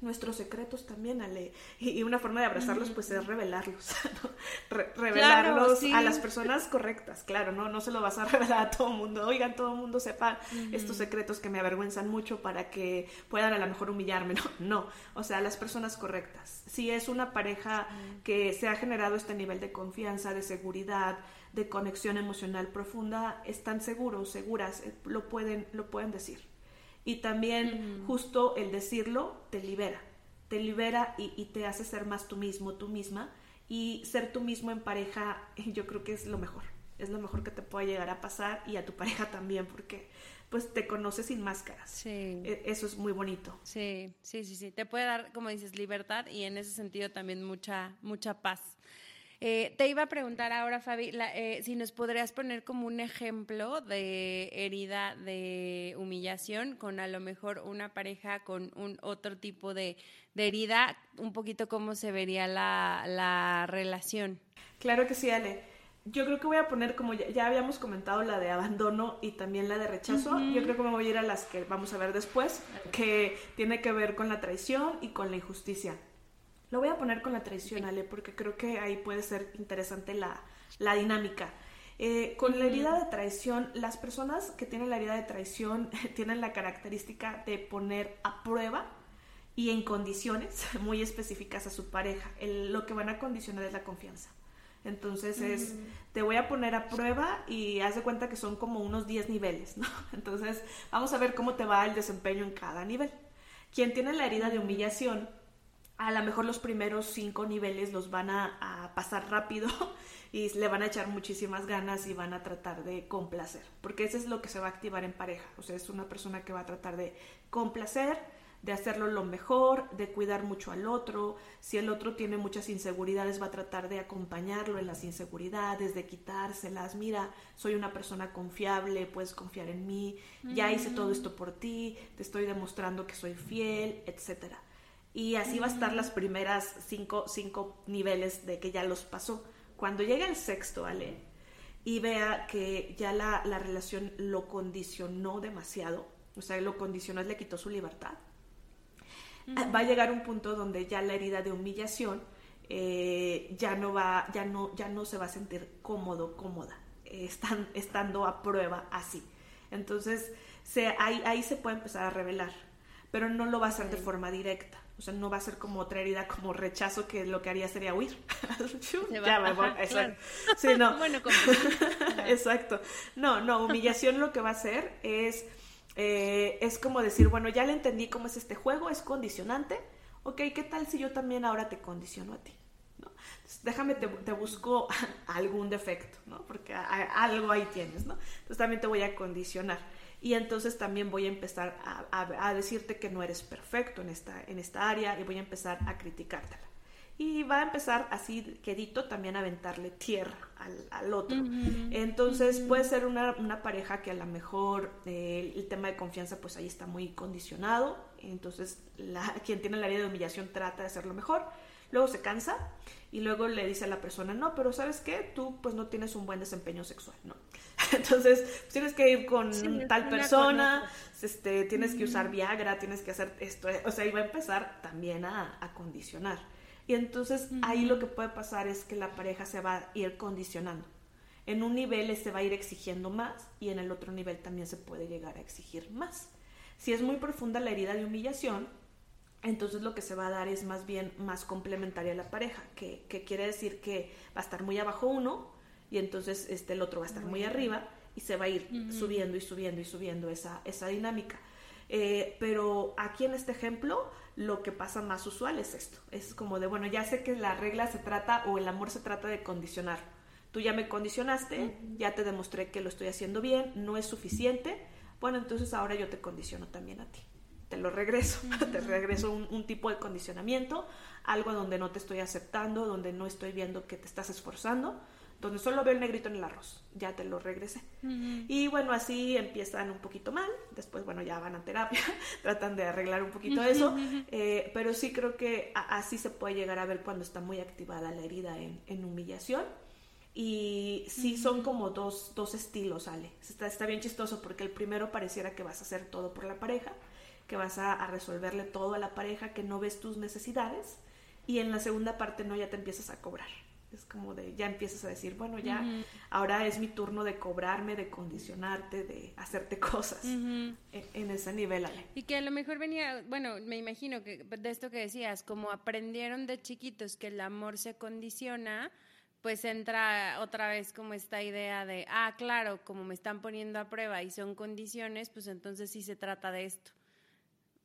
nuestros secretos también, Ale. Y, una forma de abrazarlos, pues, es revelarlos. (laughs) revelarlos a las personas correctas, claro, ¿no? No se lo vas a (laughs) revelar a todo el mundo. Oigan, todo el mundo sepa estos secretos que me avergüenzan mucho para que puedan a lo mejor humillarme. No, (laughs) no. O sea, las personas correctas. Si es una pareja que se ha generado este nivel de confianza, de seguridad, de conexión emocional profunda, están seguros, seguras, eh, lo pueden, lo pueden decir. Y también justo el decirlo te libera, te libera y, te hace ser más tú mismo, tú misma. Y ser tú mismo en pareja (laughs) yo creo que es lo mejor, es lo mejor que te puede llegar a pasar y a tu pareja (laughs) también, porque pues te conoces sin máscaras. Sí. E, eso es muy bonito.
Sí, sí, sí, sí. Te puede dar, como dices, libertad y en ese sentido también mucha, mucha paz. Eh, te iba a preguntar ahora, Fabi, eh, si nos podrías poner como un ejemplo de herida de humillación con a lo mejor una pareja con un otro tipo de, herida, un poquito cómo se vería la, relación.
Claro que sí, Ale. Yo creo que voy a poner, como ya, habíamos comentado, la de abandono y también la de rechazo. Yo creo que me voy a ir a las que vamos a ver después, que tiene que ver con la traición y con la injusticia. Lo voy a poner con la traición, Ale, porque creo que ahí puede ser interesante la, dinámica. Eh, con la herida de traición, las personas que tienen la herida de traición (laughs) tienen la característica de poner a prueba y en condiciones (laughs) muy específicas a su pareja. lo que van a condicionar es la confianza. Entonces es, te voy a poner a prueba y haz de cuenta que son como unos 10 niveles, ¿no? (laughs) Entonces vamos a ver cómo te va el desempeño en cada nivel. Quien tiene la herida de humillación, a lo mejor los primeros cinco niveles los van a, pasar rápido (laughs) y le van a echar muchísimas ganas y van a tratar de complacer, porque eso es lo que se va a activar en pareja, o sea, es una persona que va a tratar de complacer, de hacerlo lo mejor, de cuidar mucho al otro. Si el otro tiene muchas inseguridades, va a tratar de acompañarlo en las inseguridades, de quitárselas. Mira, soy una persona confiable, puedes confiar en mí, ya hice todo esto por ti, te estoy demostrando que soy fiel, etcétera. Y así va a estar las primeras cinco, cinco niveles de que ya los pasó. Cuando llega el sexto, Ale, y vea que ya la, la relación lo condicionó demasiado, o sea, lo condicionó, le quitó su libertad, va a llegar un punto donde ya la herida de humillación eh, ya no va, ya no, ya no se va a sentir cómodo, cómoda, eh, están, estando a prueba así. Entonces, se, ahí, ahí se puede empezar a revelar, pero no lo va a hacer de forma directa. O sea, no va a ser como otra herida, como rechazo, que lo que haría sería huir. (laughs) ya me voy. Sí, no. (laughs) bueno, (laughs) exacto. No, no, humillación lo que va a hacer es eh, es como decir, bueno, ya le entendí cómo es este juego, es condicionante. Ok, ¿qué tal si yo también ahora te condiciono a ti? ¿no? déjame, te, busco algún defecto, ¿no? Porque algo ahí tienes, ¿no? Entonces también te voy a condicionar. Y entonces también voy a empezar a, decirte que no eres perfecto en esta, en esta área y voy a empezar a criticártela y va a empezar así quedito también a aventarle tierra al, otro. Entonces puede ser una, pareja que a lo mejor eh, el tema de confianza pues ahí está muy condicionado, entonces la, (laughs) quien tiene la vida de humillación trata de hacerlo mejor, luego se cansa y luego le dice a la persona, no, pero ¿sabes qué? Tú pues no tienes un buen desempeño sexual, ¿no? (laughs) Entonces pues, tienes que ir con tal persona, este, tienes que usar Viagra, tienes que hacer esto, o sea, va a empezar también a, a condicionar. Y entonces ahí lo que puede pasar es que la pareja se va a ir condicionando. En un nivel se va a ir exigiendo más y en el otro nivel también se puede llegar a exigir más. Si es muy profunda la herida de humillación, entonces lo que se va a dar es más bien más complementaria a la pareja, que, quiere decir que va a estar muy abajo uno y entonces este, el otro va a estar muy, arriba y se va a ir subiendo y subiendo y subiendo esa, esa dinámica. Eh, pero aquí en este ejemplo lo que pasa más usual es esto. Es como de, bueno, ya sé que la regla se trata o el amor se trata de condicionar. Tú ya me condicionaste, ya te demostré que lo estoy haciendo bien, no es suficiente. Bueno, entonces ahora yo te condiciono también a ti. Te lo regreso, (laughs) te regreso un, tipo de condicionamiento, algo donde no te estoy aceptando, donde no estoy viendo que te estás esforzando donde solo veo el negrito en el arroz, ya te lo regresé. Y bueno, así empiezan un poquito mal, después bueno, ya van a terapia, (laughs) tratan de arreglar un poquito eso, eh, pero sí creo que así se puede llegar a ver cuando está muy activada la herida en, humillación. Y sí son como dos, dos estilos, Ale. Está, está bien chistoso porque el primero pareciera que vas a hacer todo por la pareja, que vas a, a resolverle todo a la pareja, que no ves tus necesidades. Y en la segunda parte no, ya te empiezas a cobrar es como de, ya empiezas a decir, bueno, ya, ahora es mi turno de cobrarme, de condicionarte, de hacerte (laughs) cosas en, ese nivel.
Y que a lo mejor venía, bueno, me imagino que de esto que decías, como aprendieron de chiquitos que el amor se condiciona, pues entra otra vez como esta idea de, ah, claro, como me están poniendo a prueba y son condiciones, pues entonces sí se trata de esto.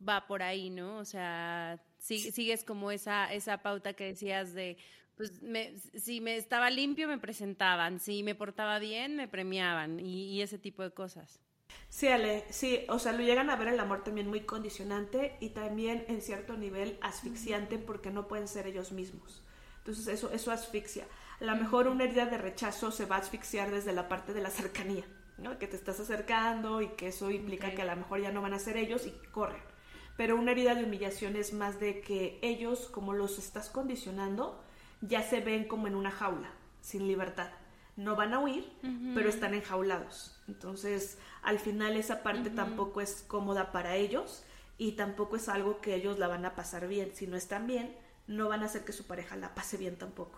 Va por ahí, ¿no? O sea, sigues como esa, esa pauta que decías de, pues si me estaba limpio me presentaban, si me portaba bien me premiaban y, ese tipo de cosas.
Sí, Ale, sí, o sea, lo llegan a ver el amor también muy condicionante y también en cierto nivel asfixiante porque no pueden ser ellos mismos. Entonces eso, eso asfixia. A lo mejor una herida de rechazo se va a asfixiar desde la parte de la cercanía, ¿no? Que te estás acercando y que eso implica que a lo mejor ya no van a ser ellos y corren. Pero una herida de humillación es más de que ellos, como los estás condicionando, ya se ven como en una jaula, sin libertad. No van a huir, pero están enjaulados. Entonces, al final esa parte tampoco es cómoda para ellos y tampoco es algo que ellos la van a pasar bien. Si no están bien, no van a hacer que su pareja la pase bien tampoco.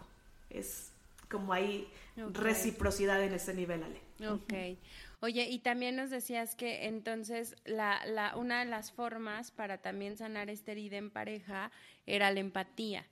Es como hay reciprocidad en ese nivel, Ale.
Ok. Oye, y también nos decías que entonces la, la, una de las formas para también sanar esta herida en pareja era la empatía.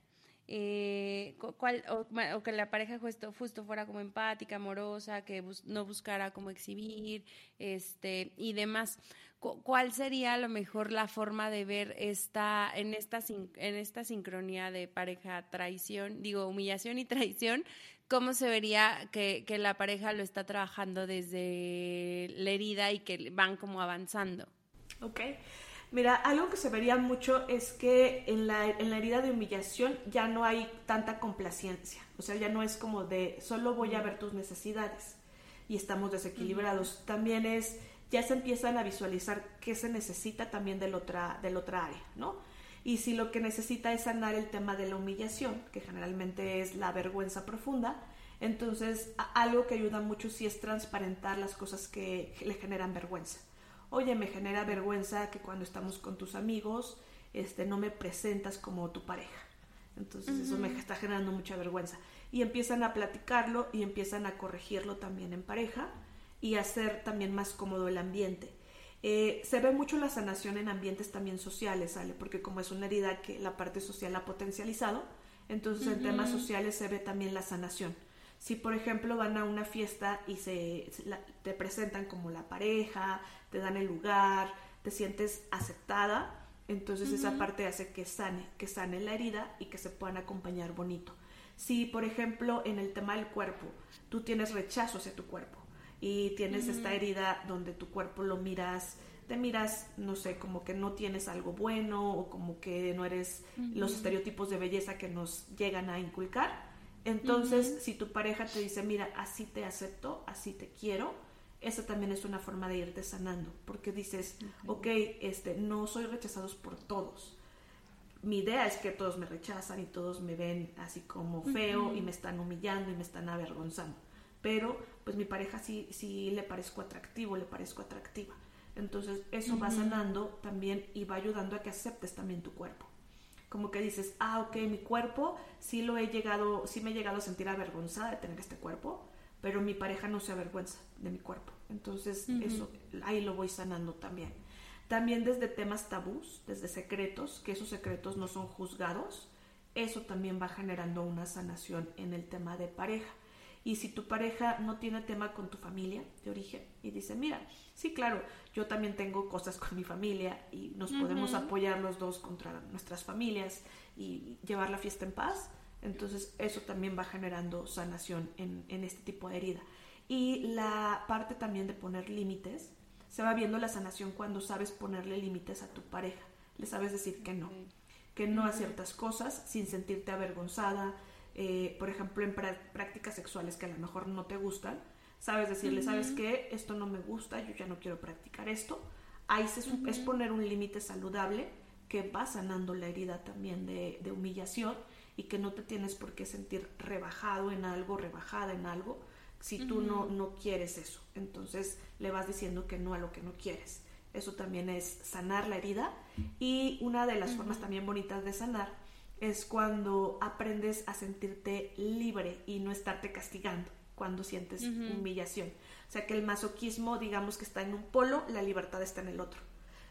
eh, o, que la pareja justo, justo fuera como empática, amorosa, que no buscara como exhibir, este, y demás. ¿Cuál sería a lo mejor la forma de ver esta, en esta, en esta sincronía de pareja traición, digo, humillación y traición, cómo se vería que, que la pareja lo está trabajando desde la herida y que van como avanzando?
Ok. Mira, algo que se vería mucho es que en la, en la herida de humillación ya no hay tanta complacencia. O sea, ya no es como de solo voy a ver tus necesidades y estamos desequilibrados. También es, ya se empiezan a visualizar qué se necesita también del otra, del otra área, ¿no? Y si lo que necesita es sanar el tema de la humillación, que generalmente es la vergüenza profunda, entonces algo que ayuda mucho sí es transparentar las cosas que le generan vergüenza oye, me genera vergüenza que cuando estamos con tus amigos, este, no me presentas como tu pareja. Entonces eso me está generando mucha vergüenza. Y empiezan a platicarlo y empiezan a corregirlo también en pareja y hacer también más cómodo el ambiente. Eh, se ve mucho la sanación en ambientes también sociales, ¿sale? Porque como es una herida que la parte social ha potencializado, entonces en temas sociales se ve también la sanación. Si por ejemplo van a una fiesta y se, te presentan como la pareja, te dan el lugar, te sientes aceptada, entonces esa parte hace que sane, que sane la herida y que se puedan acompañar bonito. Si, por ejemplo, en el tema del cuerpo, tú tienes rechazo hacia tu cuerpo y tienes esta herida donde tu cuerpo lo miras, te miras, no sé, como que no tienes algo bueno o como que no eres los estereotipos de belleza que nos llegan a inculcar. Entonces, si tu pareja te dice, mira, así te acepto, así te quiero, esa también es una forma de irte sanando, porque dices, ok, este, no soy rechazados por todos. Mi idea es que todos me rechazan y todos me ven así como feo y me están humillando y me están avergonzando. Pero pues mi pareja sí, sí le parezco atractivo, le parezco atractiva. Entonces eso va sanando también y va ayudando a que aceptes también tu cuerpo. Como que dices, ah, ok, mi cuerpo sí lo he llegado, sí me he llegado a sentir avergonzada de tener este cuerpo, pero mi pareja no se avergüenza de mi cuerpo. Entonces, eso ahí lo voy sanando también. También desde temas tabús, desde secretos, que esos secretos no son juzgados, eso también va generando una sanación en el tema de pareja. Y si tu pareja no tiene tema con tu familia de origen y dice, mira, sí, claro, yo también tengo cosas con mi familia y nos podemos apoyar los dos contra nuestras familias y llevar la fiesta en paz, entonces eso también va generando sanación en, este tipo de herida. Y la parte también de poner límites, se va viendo la sanación cuando sabes ponerle límites a tu pareja, le sabes decir que no, que no a ciertas cosas sin sentirte avergonzada, eh, por ejemplo en prácticas sexuales que a lo mejor no te gustan, sabes decirle, sabes que esto no me gusta, yo ya no quiero practicar esto, ahí es poner un límite saludable que va sanando la herida también de, de humillación y que no te tienes por qué sentir rebajado en algo, rebajada en algo, si tú no, no quieres eso. Entonces le vas diciendo que no a lo que no quieres. Eso también es sanar la herida. Y una de las formas también bonitas de sanar es cuando aprendes a sentirte libre y no estarte castigando cuando sientes humillación. O sea que el masoquismo, digamos que está en un polo, la libertad está en el otro.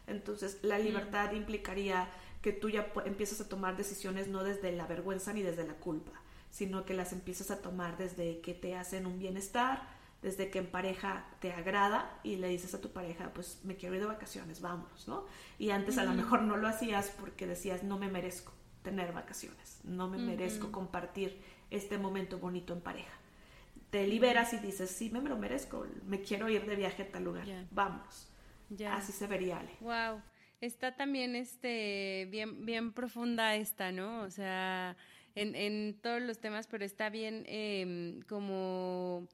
Entonces, la libertad implicaría que tú ya empiezas a tomar decisiones no desde la vergüenza ni desde la culpa, sino que las empiezas a tomar desde que te hacen un bienestar, desde que en pareja te agrada y le dices a tu pareja, pues me quiero ir de vacaciones, vámonos, ¿no? Y antes a lo mejor no lo hacías porque decías, no me merezco tener vacaciones, no me merezco compartir este momento bonito en pareja. Te liberas y dices, sí, me lo merezco, me quiero ir de viaje a tal lugar, vámonos. Así se vería Ale.
Wow está también este bien, bien profunda esta, ¿no? O sea, en, en todos los temas, pero está bien em, como,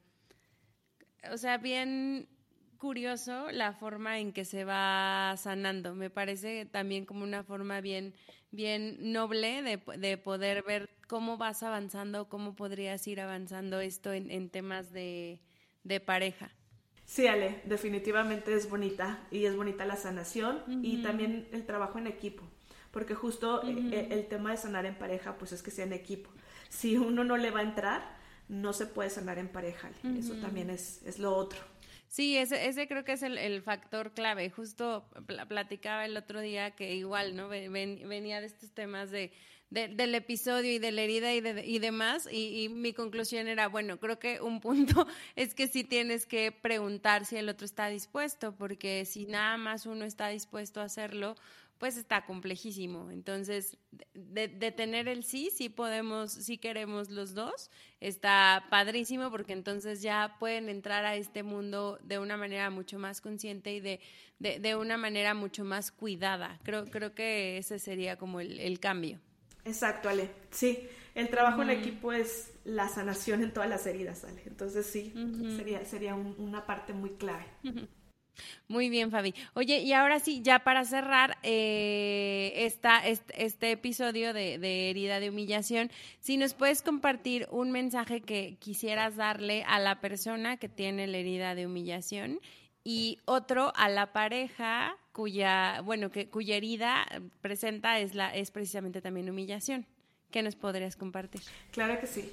o sea, bien curioso la forma en que se va sanando. Me parece también como una forma bien, bien noble de, de poder ver cómo vas avanzando, cómo podrías ir avanzando esto en, en temas de, de pareja.
Sí, Ale, definitivamente es bonita y es bonita la sanación y también el trabajo en equipo, porque justo eh, eh, el, tema de sanar en pareja, pues es que sea en equipo. Si uno no le va a entrar, no se puede sanar en pareja, eso también es, es lo otro.
Sí, ese, ese creo que es el, factor clave. Justo platicaba el otro día que igual, ¿no? venía de estos temas de del episodio y de la herida y, de, y demás. Y, y, mi conclusión era, bueno, creo que un punto (laughs) es que sí tienes que preguntar si el otro está dispuesto, porque si nada más uno está dispuesto a hacerlo, pues está complejísimo. Entonces, de, tener el sí, sí podemos, sí queremos los dos, está padrísimo porque entonces ya pueden entrar a este mundo de una manera mucho más consciente y de, de, una manera mucho más cuidada. Creo, creo que ese sería como el, cambio.
Exacto, Ale. Sí, el trabajo en equipo es la sanación en todas las heridas, Ale. Entonces sí, sería, sería una parte muy clave.
Muy bien, Fabi. Oye, y ahora sí, ya para cerrar eh, esta, este, episodio de, herida de humillación, si nos puedes compartir un mensaje que quisieras darle a la persona que tiene la herida de humillación y otro a la pareja cuya, bueno, que, cuya herida presenta es, la, es precisamente también humillación. ¿Qué nos podrías compartir?
Claro que sí.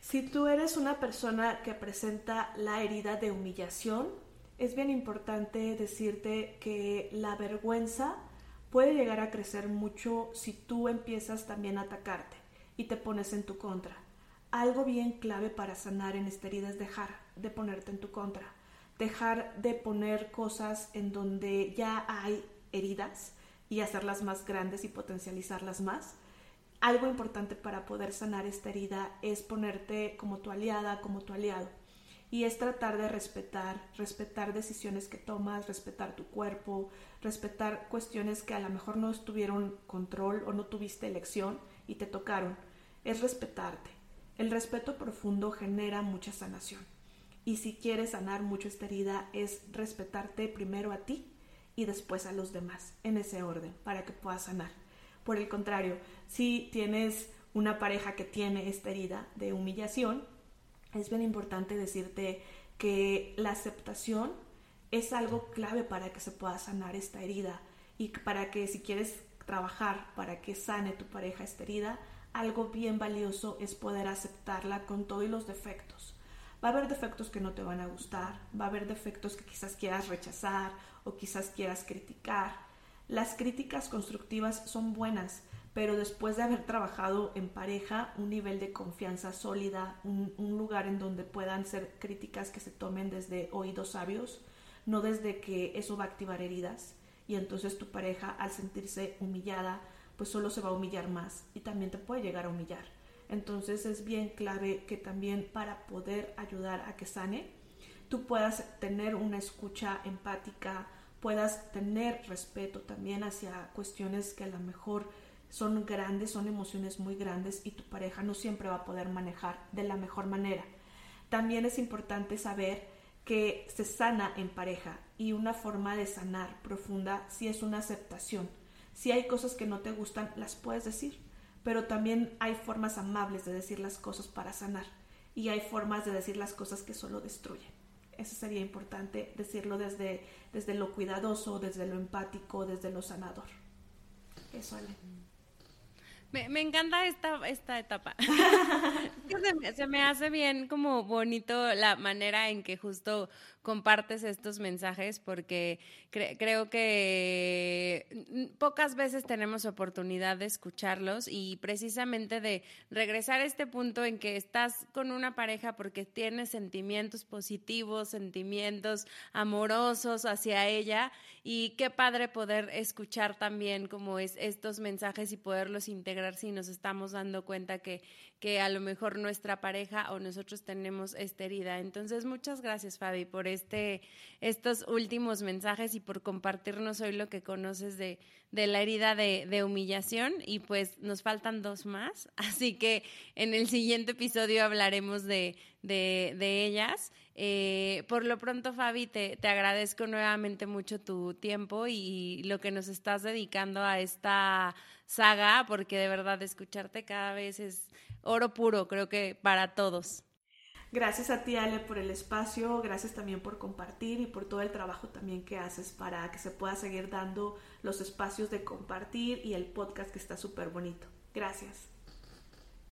Si tú eres una persona que presenta la herida de humillación, es bien importante decirte que la vergüenza puede llegar a crecer mucho si tú empiezas también a atacarte y te pones en tu contra. Algo bien clave para sanar en esta herida es dejar de ponerte en tu contra, dejar de poner cosas en donde ya hay heridas y hacerlas más grandes y potencializarlas más. Algo importante para poder sanar esta herida es ponerte como tu aliada, como tu aliado y es tratar de respetar, respetar decisiones que tomas, respetar tu cuerpo, respetar cuestiones que a lo mejor no tuvieron control o no tuviste elección y te tocaron. Es respetarte. El respeto profundo genera mucha sanación. Y si quieres sanar mucho esta herida es respetarte primero a ti y después a los demás, en ese orden, para que puedas sanar. Por el contrario, si tienes una pareja que tiene esta herida de humillación, es bien importante decirte que la aceptación es algo clave para que se pueda sanar esta herida y para que si quieres trabajar para que sane tu pareja esta herida, algo bien valioso es poder aceptarla con todos los defectos. Va a haber defectos que no te van a gustar, va a haber defectos que quizás quieras rechazar o quizás quieras criticar. Las críticas constructivas son buenas, pero después de haber trabajado en pareja, un nivel de confianza sólida, un, lugar en donde puedan ser críticas que se tomen desde oídos sabios, no desde que eso va a activar heridas y entonces tu pareja al sentirse humillada, pues solo se va a humillar más y también te puede llegar a humillar. Entonces es bien clave que también para poder ayudar a que sane, tú puedas tener una escucha empática, puedas tener respeto también hacia cuestiones que a lo mejor son grandes, son emociones muy grandes y tu pareja no siempre va a poder manejar de la mejor manera. También es importante saber que se sana en pareja y una forma de sanar profunda si es una aceptación. Si hay cosas que no te gustan, las puedes decir, pero también hay formas amables de decir las cosas para sanar y hay formas de decir las cosas que solo destruyen. Eso sería importante decirlo desde, desde lo cuidadoso, desde lo empático, desde lo sanador. Eso, Ale.
Me, encanta esta, esta etapa. (laughs) (laughs) se, me, hace bien como bonito la manera en que justo compartes estos mensajes porque creo que pocas veces tenemos oportunidad de escucharlos y precisamente de regresar a este punto en que estás con una pareja porque tienes sentimientos positivos, sentimientos amorosos hacia ella y qué padre poder escuchar también como es estos mensajes y poderlos integrar si nos estamos dando cuenta que, que a lo mejor nuestra pareja o nosotros tenemos esta herida. Entonces, muchas gracias Fabi por este, estos últimos mensajes y por compartirnos hoy lo que conoces de, de la herida de, de, humillación. Y pues nos faltan dos más, (laughs) así que en el siguiente episodio hablaremos de, de, de ellas. Eh, por lo pronto, Fabi, te, te, agradezco nuevamente mucho tu tiempo y lo que nos estás dedicando a esta saga, porque de verdad escucharte cada vez es oro puro, creo que para todos.
Gracias a ti, Ale, por el espacio, gracias también por compartir y por todo el trabajo también que haces para que se pueda seguir dando los espacios de compartir y el podcast que está súper bonito. Gracias.